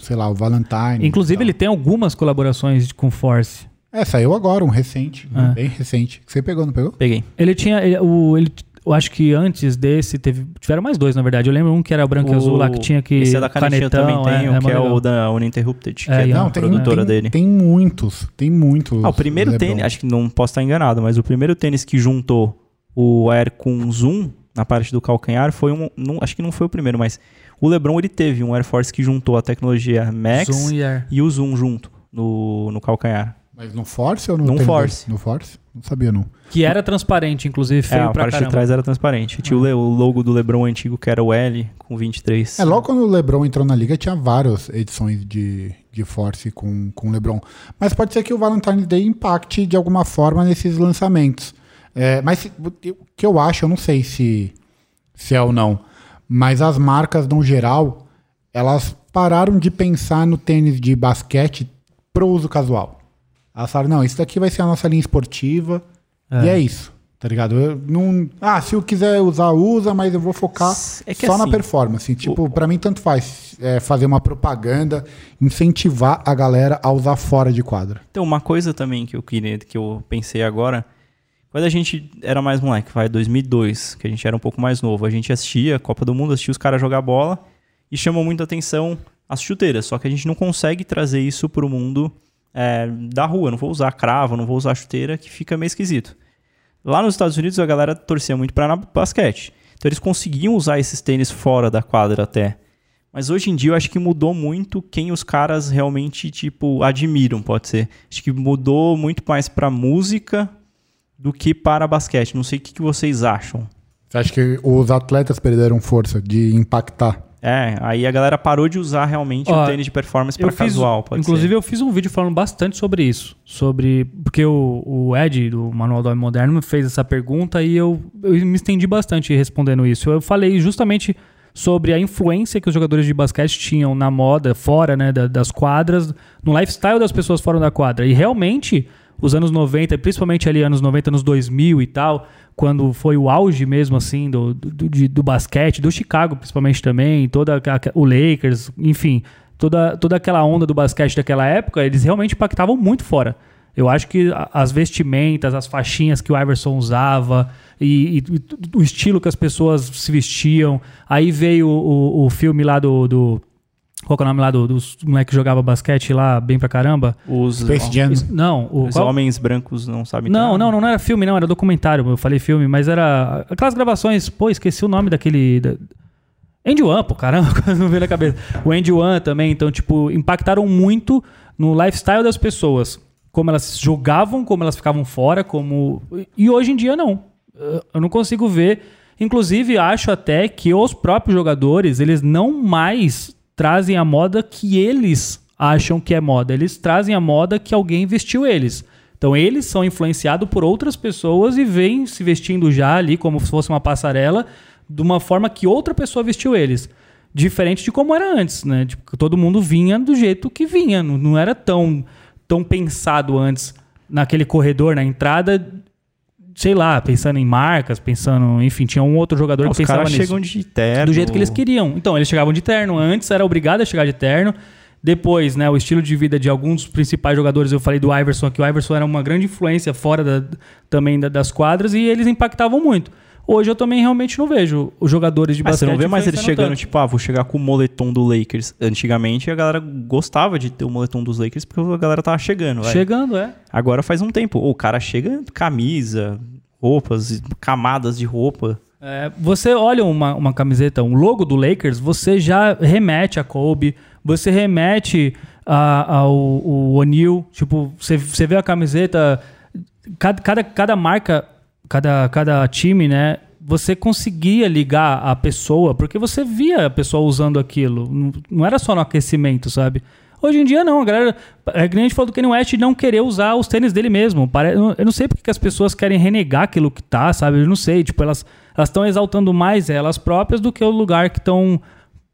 sei lá, o Valentine. Inclusive, ele tem algumas colaborações com Force. É, saiu agora, um recente. É. Bem recente. Você pegou, não pegou? Peguei. Ele tinha. ele- o, ele, eu acho que antes desse teve. Tiveram mais dois, na verdade. Eu lembro um que era branco e O- azul lá, que tinha que. Esse é da canetinha também canetão, tem, é, o é que é o da Uninterrupted, que É, é, e Não, tem, produtora tem, dele. tem muitos. Tem muitos. Ah, o primeiro Lebron. tênis, acho que não posso estar enganado, mas o primeiro tênis que juntou o Air com zoom na parte do calcanhar foi um. não- acho que não foi o primeiro, mas o LeBron ele teve um Air Force que juntou a tecnologia Max Zoom e Air. e o zoom junto no, no calcanhar. Mas no Force ou no No tênis Force. No Force? Não sabia, não. Que era transparente, inclusive, É, feio a pra parte de trás era transparente. Tinha o le- o logo do LeBron antigo, que era o L, com 23. É, logo quando o LeBron entrou na liga, tinha várias edições de, de Force com, com o LeBron. Mas pode ser que o Valentine's Day impacte de alguma forma nesses lançamentos. É, mas o que eu acho, eu não sei se, se é ou não, mas as marcas, no geral, elas pararam de pensar no tênis de basquete pro uso casual. Elas falaram, não, isso daqui vai ser a nossa linha esportiva e é isso. Tá ligado? Eu não, ah, se eu quiser usar, usa, mas eu vou focar É só na assim, performance. Tipo, pra mim tanto faz é, fazer uma propaganda, incentivar a galera a usar fora de quadra. Então, uma coisa também que eu queria, que eu pensei agora, quando a gente era mais moleque, vai 2002, que a gente era um pouco mais novo, a gente assistia a Copa do Mundo, assistia os caras jogar bola e chamou muita atenção as chuteiras, só que a gente não consegue trazer isso pro mundo é, da rua, não vou usar cravo, não vou usar chuteira, que fica meio esquisito. Lá nos Estados Unidos a galera torcia muito pra basquete, então eles conseguiam usar esses tênis fora da quadra até. Mas hoje em dia eu acho que mudou muito quem os caras realmente, tipo, admiram, pode ser. Acho que mudou muito mais pra música do que para basquete. Não sei o que, que vocês acham. Acha que os atletas perderam força de impactar? É, aí a galera parou de usar realmente Ó, o tênis de performance fiz, casual, pode inclusive, ser. eu fiz um vídeo falando bastante sobre isso. Sobre. Porque o, o Ed, do Manual do Homem Moderno, fez essa pergunta e eu, eu me estendi bastante respondendo isso. Eu falei justamente sobre a influência que os jogadores de basquete tinham na moda, fora né, da- das quadras, no lifestyle das pessoas fora da quadra. E realmente, os anos 90, principalmente ali anos 90, anos 2000 e tal, quando foi o auge mesmo assim do, do, do basquete, do Chicago principalmente também, toda aquela- o Lakers, enfim, toda, toda aquela onda do basquete daquela época, eles realmente impactavam muito fora. Eu acho que a- as vestimentas, as faixinhas que o Iverson usava e- e o estilo que as pessoas se vestiam. Aí veio o, o filme lá do, do- Qual que é o nome lá do, dos moleques que jogava basquete lá bem pra caramba? Os, Space Jam. Não, o. os qual- homens brancos não sabem não, nada. não, não era filme, não, era documentário. Eu falei filme, mas era aquelas gravações. Pô, esqueci o nome daquele. Da... Andy One, pô, caramba, quase não veio na cabeça. O Andy One também, então, tipo, impactaram muito no lifestyle das pessoas. Como elas jogavam, como elas ficavam fora, como. E hoje em dia, não. Eu não consigo ver. Inclusive, acho até que os próprios jogadores, eles não mais trazem a moda que eles acham que é moda. Eles trazem a moda que alguém vestiu eles. Então eles são influenciados por outras pessoas e vêm se vestindo já ali como se fosse uma passarela de uma forma que outra pessoa vestiu eles. Diferente de como era antes, né? Tipo, todo mundo vinha do jeito que vinha. Não, não era tão, tão pensado antes naquele corredor, na entrada, sei lá, pensando em marcas, pensando, enfim, tinha um outro jogador Não, que os pensava caras nisso chegam de terno. do jeito que eles queriam. Então, eles chegavam de terno. Antes era obrigado a chegar de terno. Depois, né, o estilo de vida de alguns dos principais jogadores, eu falei do Iverson aqui, o Iverson era uma grande influência fora da- também da- das quadras e eles impactavam muito. Hoje eu também realmente não vejo os jogadores de você basquete não vê mais eles chegando, tanto. tipo, ah, vou chegar com o moletom do Lakers. Antigamente a galera gostava de ter o moletom dos Lakers porque a galera tava chegando. vai. Chegando, é. Agora faz um tempo. O cara chega camisa, roupas, camadas de roupa. É, você olha uma, uma camiseta, um logo do Lakers, você já remete a Kobe, você remete a- ao o O'Neal. Tipo, você, você vê a camiseta, cada, cada, cada marca, cada, cada time, né? Você conseguia ligar a pessoa, porque você via a pessoa usando aquilo. Não, era só no aquecimento, sabe? Hoje em dia, não. A galera. É que a gente falou do Kanye West não querer usar os tênis dele mesmo. Eu não sei porque que as pessoas querem renegar aquilo que tá, sabe? Eu não sei. Tipo, elas estão exaltando mais elas próprias do que o lugar que estão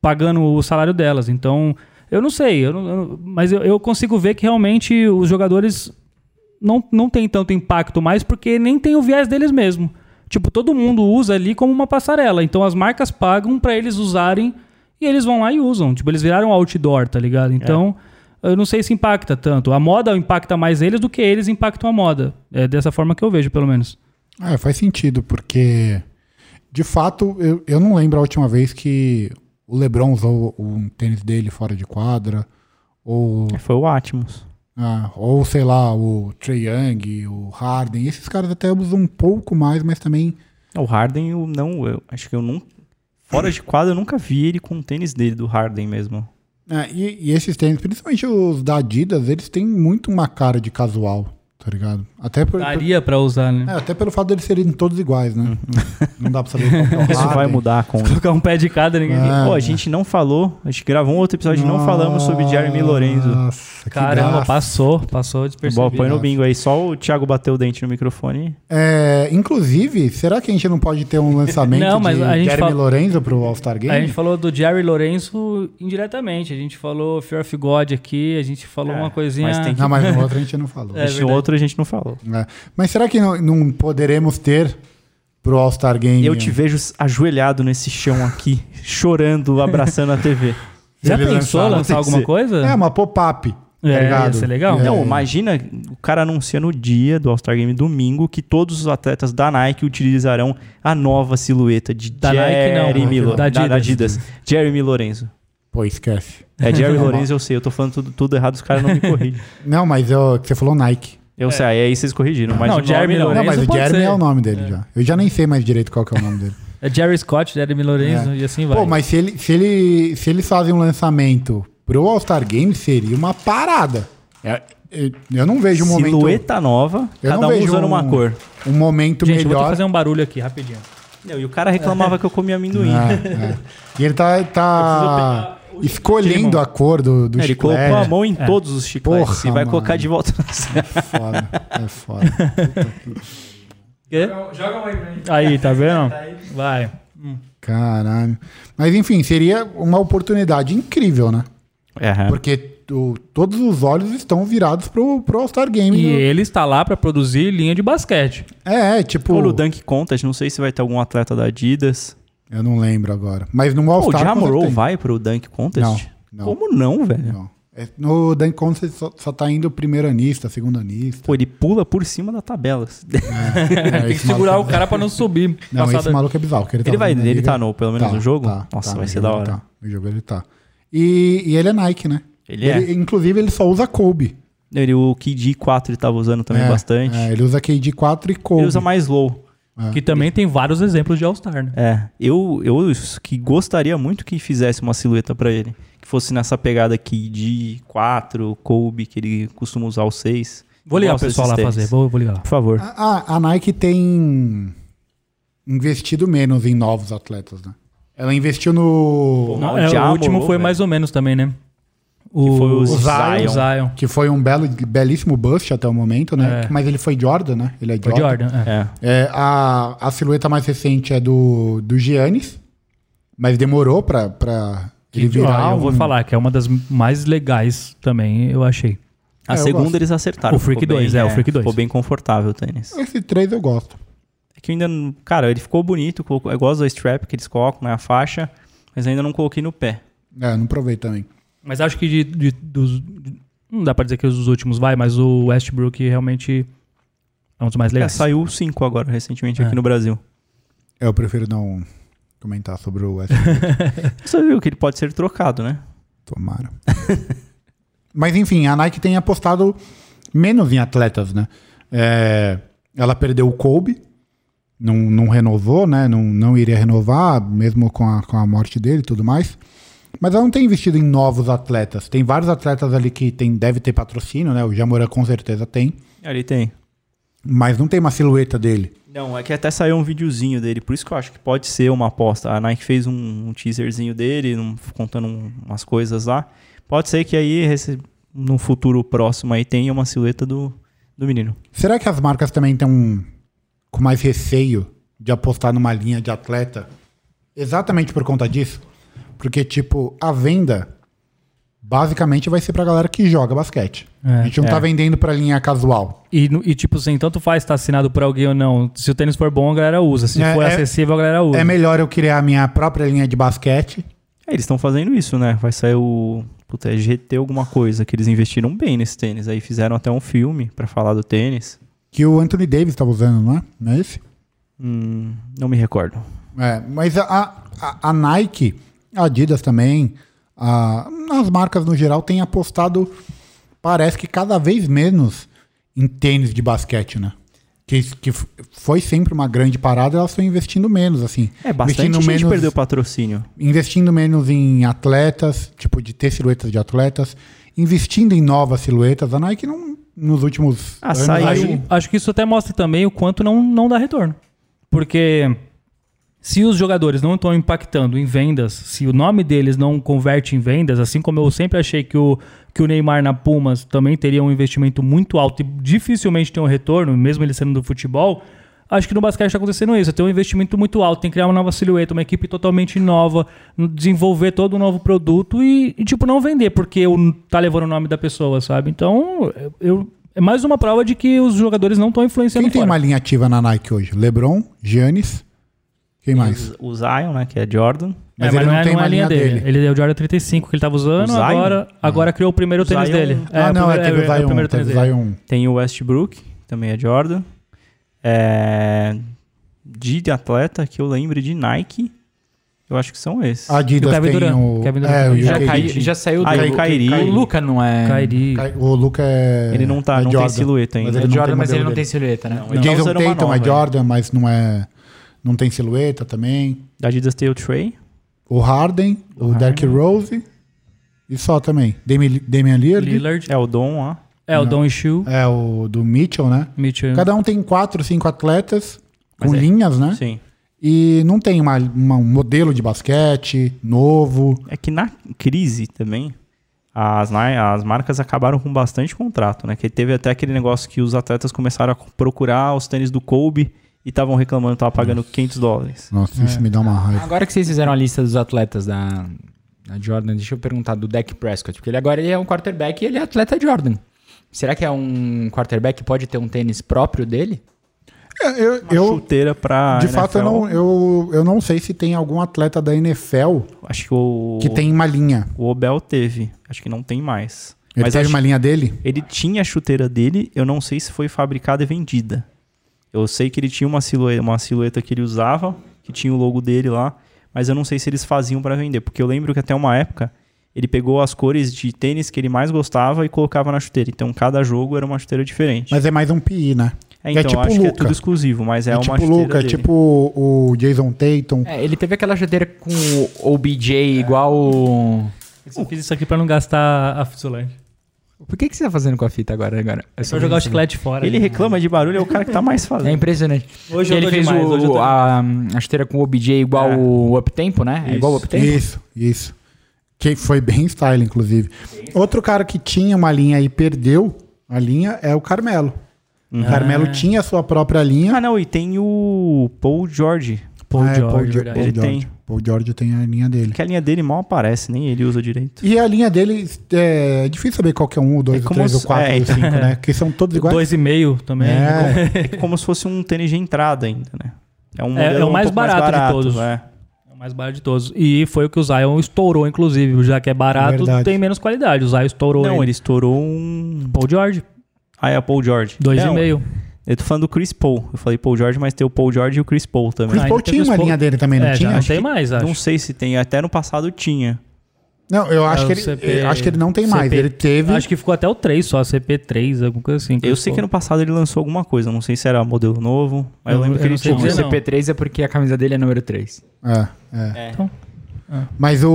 pagando o salário delas. Então, eu não sei. eu não- eu mas eu, eu consigo ver que realmente os jogadores não, não tem tanto impacto mais porque nem tem o viés deles mesmo. Tipo, todo mundo usa ali como uma passarela. Então as marcas pagam pra eles usarem e eles vão lá e usam. Tipo, eles viraram outdoor, tá ligado? Então, eu não sei se impacta tanto. A moda impacta mais eles do que eles impactam a moda. É dessa forma que eu vejo, pelo menos. É, faz sentido, porque de fato eu, eu não lembro a última vez que o LeBron usou um tênis dele fora de quadra, ou, Foi o Atmos. Ah, ou sei lá, o Trey Young, o Harden. Esses caras até usam um pouco mais, mas também. O Harden, eu não. Eu acho que eu não. Fora de quadra, eu nunca vi ele com o tênis dele, do Harden mesmo. É, e, e esses tênis, principalmente os da Adidas, eles têm muito uma cara de casual, tá ligado? Até, por, Daria pra usar, né? é, até pelo fato deles serem todos iguais, né? Não dá pra saber qual que é o Isso vai Harden. mudar com. Colocar um pé de cada, ninguém. Ah. Pô, a gente não falou, a gente gravou um outro episódio e não falamos sobre Jeremy Lorenzo. Nossa, que Caramba, graça. passou, passou Bom, despercebido. põe no bingo aí, só o Thiago bateu o dente no microfone. É, inclusive, será que a gente não pode ter um lançamento Não, mas de a gente Jeremy fala- Lorenzo pro All-Star Game? A gente falou do Jerry Lorenzo indiretamente. A gente falou Fear of God aqui, a gente falou É, uma coisinha. mas tem que- Não, mas no outro a gente não falou. É Esse verdade. outro a gente não falou. É. Mas será que não, não poderemos ter pro All-Star Game? Eu te vejo ajoelhado nesse chão aqui, chorando, abraçando a TV. Já Ele pensou lançar- lançar alguma coisa? É, uma pop-up. tá É, ligado? ia ser legal. É. Não, imagina o cara anuncia no dia do All-Star Game domingo que todos os atletas da Nike utilizarão a nova silhueta de Da Nike, não, Jeremy da Lo- da, Adidas. da Adidas. Jeremy Lorenzo. Pô, esquece. É Jeremy Lorenzo, eu sei, eu tô falando tudo, tudo errado, os caras não me corrigem. Não, mas eu, você falou Nike. Eu sei, aí vocês corrigiram, mas Não, o nome Jeremy não. Lorenzo. Não, mas o pode Jeremy ser. é o nome dele já. Eu já nem sei mais direito qual que é o nome dele. É Jerry Scott, Jeremy Lorenzo e assim vai. Pô, mas se, ele, se, ele, se eles fazem um lançamento pro All-Star Game, seria uma parada. É, eu- não vejo um momento, Silhueta nova, Eu cada não um vejo usando uma um- cor. um momento Gente, eu vou ter que melhor. fazer um barulho aqui, rapidinho. Não, e o cara reclamava que eu comia amendoim. É, é. E ele tá, tá O escolhendo a cor do, do É, ele colocou a mão em todos os chicletes Porra, e vai mano. colocar de volta. É foda, é foda. Quê? Joga um aí pra mim. Aí, tá vendo? Vai. Caralho. Mas enfim, seria uma oportunidade incrível, né? É, Porque o- todos os olhos estão virados pro, pro All-Star Game. E ele está lá pra produzir linha de basquete. É, é, tipo. Pô, no Dunk Contest, não sei se vai ter algum atleta da Adidas. Eu não lembro agora. Mas no Pô, o All-Star. com Jamorou vai pro Dunk Contest? Não, não. Como não, velho? Não. É, no Dunk Contest só, só tá indo o primeiro anista, segundo anista. Pô, ele pula por cima da tabela. É, Tem que segurar o maluco é cara pra não subir. Não, Passada- esse maluco é bizarro. Ele, tá Ele vai, ele liga. tá no, pelo menos Tá, no jogo? tá, Nossa, tá, vai no ser da ele hora. tá. No jogo ele tá. E, e ele é Nike, né? Ele é. Inclusive, ele só usa Kobe. Ele, o KD 4 ele tava usando também É, bastante. é, ele usa KD 4 e Kobe. Ele usa mais low. Que também tem vários exemplos de All-Star, né? É, eu, eu que gostaria muito que fizesse uma silhueta pra ele. Que fosse nessa pegada aqui de 4, Kobe, que ele costuma usar o 6. Vou ligar o pessoal lá fazer, vou, vou ligar lá. Por favor. A, a- a Nike tem investido menos em novos atletas, né? Ela investiu no. Não, É, já o último foi velho. mais ou menos também, né? O, foi o o Zion. Zion. Que foi um belo, belíssimo bust até o momento, né? É. Mas ele foi Jordan, né? Ele é Foi Jordan. Jordan. é. É. É, a, a silhueta mais recente é do, do Giannis, mas demorou pra, pra ele virar. eu vou falar que é uma das mais legais também, eu achei. A É, eu segunda gosto. eles acertaram. O Freak ficou 2, bem, é, o Freak 2. Ficou bem confortável o tênis. Esse 3 eu gosto. É que ainda. Cara, ele ficou bonito. colocou- Eu gosto do strap que eles colocam, né? A faixa. Mas ainda não coloquei no pé. É, não provei também. Mas acho que de, de- dos. de- não dá pra dizer que os dos últimos vai, mas o Westbrook realmente é um dos mais É, legais. saiu 5 agora, recentemente, É. aqui no Brasil. Eu prefiro não comentar sobre o West. Você viu que ele pode ser trocado, né? Tomara. Mas enfim, a Nike tem apostado menos em atletas, né? É, ela perdeu o Kobe, não, não renovou, né? Não, não iria renovar, mesmo com a, com a morte dele e tudo mais. Mas ela não tem investido em novos atletas. Tem vários atletas ali que tem, deve ter patrocínio, né? O Jamoran com certeza tem. Ali tem. Mas não tem uma silhueta dele. Não, é que até saiu um videozinho dele, por isso que eu acho que pode ser uma aposta. A Nike fez um, um teaserzinho dele, um- contando um- umas coisas lá. Pode ser que aí, esse- num futuro próximo aí, tenha uma silhueta do, do menino. Será que as marcas também estão com mais receio de apostar numa linha de atleta exatamente por conta disso? Porque, tipo, a venda basicamente vai ser pra galera que joga basquete. É, a gente não é. tá vendendo pra linha casual. E, e, tipo assim, tanto faz estar assinado por alguém ou não. Se o tênis for bom, a galera usa. Se É, for é- acessível, a galera usa. É melhor eu criar a minha própria linha de basquete. É, eles estão fazendo isso, né? Vai sair o. Puta, é GT alguma coisa, que eles investiram bem nesse tênis. Aí fizeram até um filme pra falar do tênis. Que o Anthony Davis estava usando, não é? Não é esse? Hum, não me recordo. É, mas a, a, a Nike, a Adidas também, a- as marcas no geral têm apostado, parece que cada vez menos em tênis de basquete, né? que, que foi sempre uma grande parada, elas estão investindo menos, assim. É, bastante investindo gente menos, perdeu patrocínio. investindo menos em atletas, tipo, de ter silhuetas de atletas, investindo em novas silhuetas. A Nike não, nos últimos Ah, anos saiu- aí, Acho, acho que isso até mostra também o quanto não, não dá retorno. Porque se os jogadores não estão impactando em vendas, se o nome deles não converte em vendas, assim como eu sempre achei que o, que o Neymar na Pumas também teria um investimento muito alto e dificilmente tem um retorno, mesmo ele sendo do futebol, acho que no basquete está acontecendo isso. Tem um investimento muito alto, tem que criar uma nova silhueta, uma equipe totalmente nova, desenvolver todo um novo produto e, e, tipo, não vender, porque o- tá levando o nome da pessoa, sabe? Então, eu, é mais uma prova de que os jogadores não estão influenciando Quem tem fora. uma linha ativa na Nike hoje? LeBron, Giannis, quem mais? O Zion, né, que é Jordan. É, Mas ele não tem é uma a linha linha dele. dele. Ele é o Jordan 35 que ele tava usando, O agora, agora criou o primeiro O tênis Zion- dele. ah, o não, é, primeiro- teve o é o Zion, primeiro teve tênis o dele. Zion. Tem o Westbrook, também é Jordan. É... De atleta que eu lembro de Nike, eu acho que são esses. A Adidas o Kevin tem Durant. o... Kevin Durant é, o. Já, UK. caiu- já saiu do... Ah, e o Kyrie. O Luca não é... Cai- O Luca é... Ele não tá, é não Jordan. tem silhueta ainda. Mas É ele não Jordan, tem mas ele não tem silhueta, né? Não, O Então, Jason uma Tatum é Jordan, mas não é... Não tem silhueta também. Da Adidas tem o Trey. O Harden, o, Derrick Rose e só também. Damian, Damian Lillard. Lillard. É o Dom lá. É, o Don Shu. É o do Mitchell, né? Mitchell. Cada um tem quatro, cinco atletas com Mas é- linhas, né? Sim. E não tem uma, uma- um modelo de basquete novo. É que na crise também, as, as marcas acabaram com bastante contrato, né? Que teve até aquele negócio que os atletas começaram a procurar os tênis do Kobe e estavam reclamando tava pagando 500 dólares. Nossa, isso me dá uma raiva. Agora que vocês fizeram a lista dos atletas da, da Jordan, deixa eu perguntar do Dak Prescott, porque ele agora ele é um quarterback e ele é atleta Jordan. Será que é um quarterback que pode ter um tênis próprio dele? É, eu, Uma eu- chuteira pra de fato, eu NFL, não, eu, eu não sei se tem algum atleta da NFL Acho que o... que tem uma linha. O Obel teve. Acho que não tem mais. Ele Mas teve acho- uma linha dele? Ele tinha a chuteira dele, eu não sei se foi fabricada e vendida. Eu sei que ele tinha uma silhueta, uma silhueta que ele usava, que tinha o logo dele lá, mas eu não sei se eles faziam pra vender, porque eu lembro que até uma época ele pegou as cores de tênis que ele mais gostava e colocava na chuteira. Então cada jogo era uma chuteira diferente. Mas é mais um PI, né? É, é então, tipo eu acho que é Luca. tudo exclusivo, mas é, É, uma tipo Luca, é dele. tipo o, Jason Tatum. É, ele teve aquela chuteira com o OBJ igual o... Eu só fiz isso aqui pra não gastar a fuselagem. Por que, que você tá fazendo com a fita agora? agora? É É só jogar o chiclete fora. Ele reclama de barulho, é o cara que tá mais É fazendo. impressionante. Hoje eu ele fez demais, o- hoje eu a, a chuteira com o OBJ igual É. o Uptempo, né? É igual o Uptempo? Isso, isso. Que foi bem style, inclusive. Outro cara que tinha uma linha e perdeu a linha é o Carmelo. O Carmelo tinha a sua própria linha. Ah, não, e tem o Paul George. Paul Ah, é, George, Paul, verdade. Paul Ele George. tem. Paul George tem a linha dele. Que a linha dele mal aparece, nem ele usa direito. E a linha dele é difícil saber qual que é um, o dois, É o três, o se- quatro, é, o cinco, né? Que são todos iguais. Dois e meio também. É. É como se fosse um tênis de entrada ainda, né? É um É- é o um mais pouco barato de todos. É. É o mais barato de todos. E foi o que o Zion estourou, inclusive. Já que é barato, tem menos qualidade. O Zion estourou Não, ele. ele estourou um. Paul George, Ah, é o Paul George. dois e meio. Eu tô falando do Chris Paul. Eu falei Paul George, mas tem o Paul George e o Chris Paul também. Chris Ah, Paul tinha uma Paul. linha dele também, não é, tinha? não Acho tem que- mais, acho. Não sei se tem. Até no passado tinha. Não, eu acho, É, que ele, CP eu acho que ele não tem mais. CP Ele teve. Acho que ficou até o 3 só, CP3, alguma coisa assim. Eu sei que no passado ele lançou alguma coisa. Não sei se era modelo novo, mas eu, Eu- lembro eu que ele tinha. O dizer, não. CP3 é porque a camisa dele é número 3. É, é. É. Então, Mas o,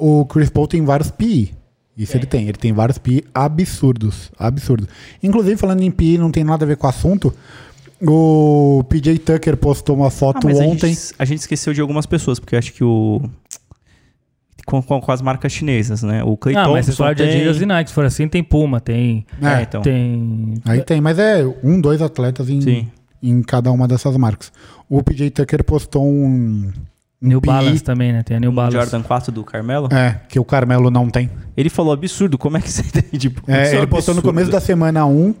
o Chris Paul tem vários PI. Isso ele tem. Ele tem vários PI absurdos. Absurdos. Inclusive, falando em PI, não tem nada a ver com o assunto. O PJ Tucker postou uma Ah, foto mas a ontem. gente, a gente esqueceu de algumas pessoas, porque eu acho que o. Com, com, com as marcas chinesas, né? O Clay ah, mas Thompson vocês falaram de tem- Adidas e Nike. Se for assim, tem Puma, tem... É, É, então. Tem... Aí tem, mas é um, dois atletas em, Sim. em cada uma dessas marcas. O PJ Tucker postou um. New PI, Balance também, né? Tem a New O Balance. Jordan 4 do Carmelo. É, que o Carmelo não tem. Ele falou absurdo, como é que você tem? Tipo, É, isso ele postou no absurdo. começo da semana 1,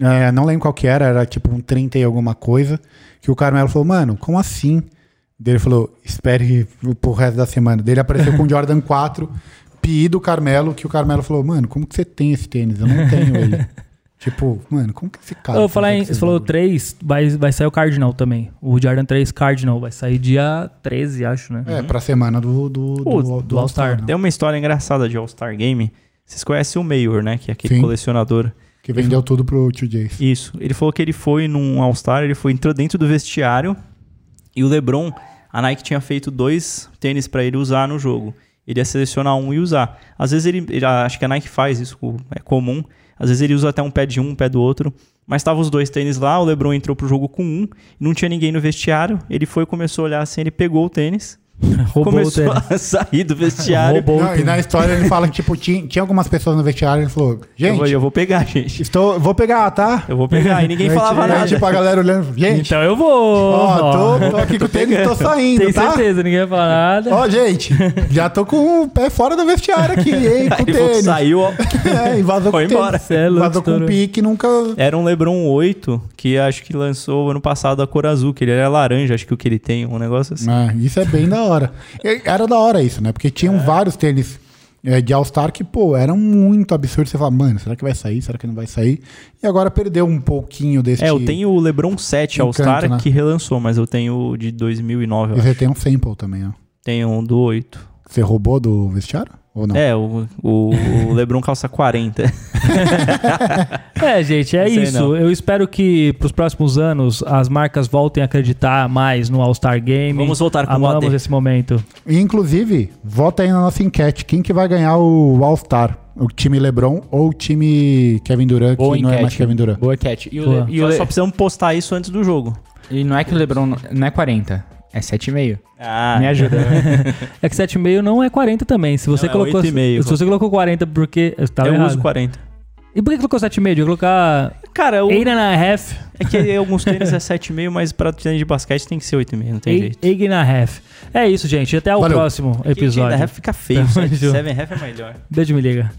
é, não lembro qual que era, era tipo um 30 e alguma coisa, que o Carmelo falou, mano, como assim? Daí ele falou, espere pro resto da semana. Daí ele apareceu com o Jordan 4, PI do Carmelo, que o Carmelo falou, mano, como que você tem esse tênis? Eu não tenho ele. tipo, mano, como que esse cara... Eu vou falar em, você falou bagulho? 3, vai, vai sair o Cardinal também. O Jordan 3 Cardinal vai sair dia 13, acho, né? É, pra semana do, do, do, do, do All-Star. né? Tem uma história engraçada de All-Star Game. Vocês conhecem o Mayor, né? Que é aquele Sim. colecionador. Que vendeu tudo pro Tio Jace. Isso. Ele falou que ele foi num All-Star, ele foi, entrou dentro do vestiário e o LeBron, a Nike tinha feito dois tênis pra ele usar no jogo. Ele ia selecionar um e usar. Às vezes ele, ele- acho que a Nike faz isso, é comum. Às vezes ele usa até um pé de um, um pé do outro. Mas estavam os dois tênis lá, o LeBron entrou pro jogo com um, não tinha ninguém no vestiário. Ele foi, começou a olhar assim, ele pegou o tênis, começou a sair do vestiário. Roubou o Não, e na história ele fala que, tipo, tinha, tinha algumas pessoas no vestiário e ele falou: Eu Gente, vou, eu vou pegar, gente. estou, vou pegar, tá? Eu vou pegar. E ninguém falava nada. Tipo, a galera olhando, gente, Então eu vou. ó, tô, tô aqui com o tênis, tô saindo, Tem tá? certeza, ninguém vai falar nada. Ó, gente, já tô com o pé fora do vestiário aqui, hein, com o Aí tênis. saiu, ó. É, e vazou Foi com o embora. tênis. É louco, vazou com um pique, nunca... Era um LeBron 8, que acho que lançou ano passado a cor azul, que ele era laranja, acho que o que ele tem, um negócio assim. É, isso é bem da hora. E Era da hora isso, né? Porque tinham vários tênis é, de All-Star que, pô, eram muito absurdos. Você fala, mano, será que vai sair? Será que não vai sair? E agora perdeu um pouquinho desse... É, eu tenho o LeBron 7 All-Star né? que relançou, mas eu tenho o de 2009, eu E acho. você tem um sample também, ó. Tenho um do 8. Você roubou do vestiário? Ou não? É, o, o, o LeBron calça 40. É, gente, é isso. não. Eu espero que pros próximos anos as marcas voltem a acreditar mais no All-Star Game. Vamos voltar com o Amamos AD. esse momento. E, inclusive, vota aí na nossa enquete. Quem que vai ganhar o All-Star? O time LeBron ou o time Kevin Durant, Boa que não é mais enquete. Kevin Durant? Boa enquete. E, o. Le- e, o Só, Le- só precisamos postar isso antes do jogo. e não é que o LeBron não- não é 40, é 7,5. Ah, Me ajuda. É que 7,5 não é 40 também. Se você Não, é colocou 8,5. Se você colocou 40 porque eu errado. uso 40. E por que colocou 7,5? Devia colocar Cara, o, 8 and a half. é que alguns tênis é 7,5, mas pra tênis de basquete tem que ser 8,5, não tem jeito. 8 and a half. É isso, gente. Até o Valeu. próximo episódio. ainda fica feio, Tá, 7 fechou. half é melhor. Beijo, me liga.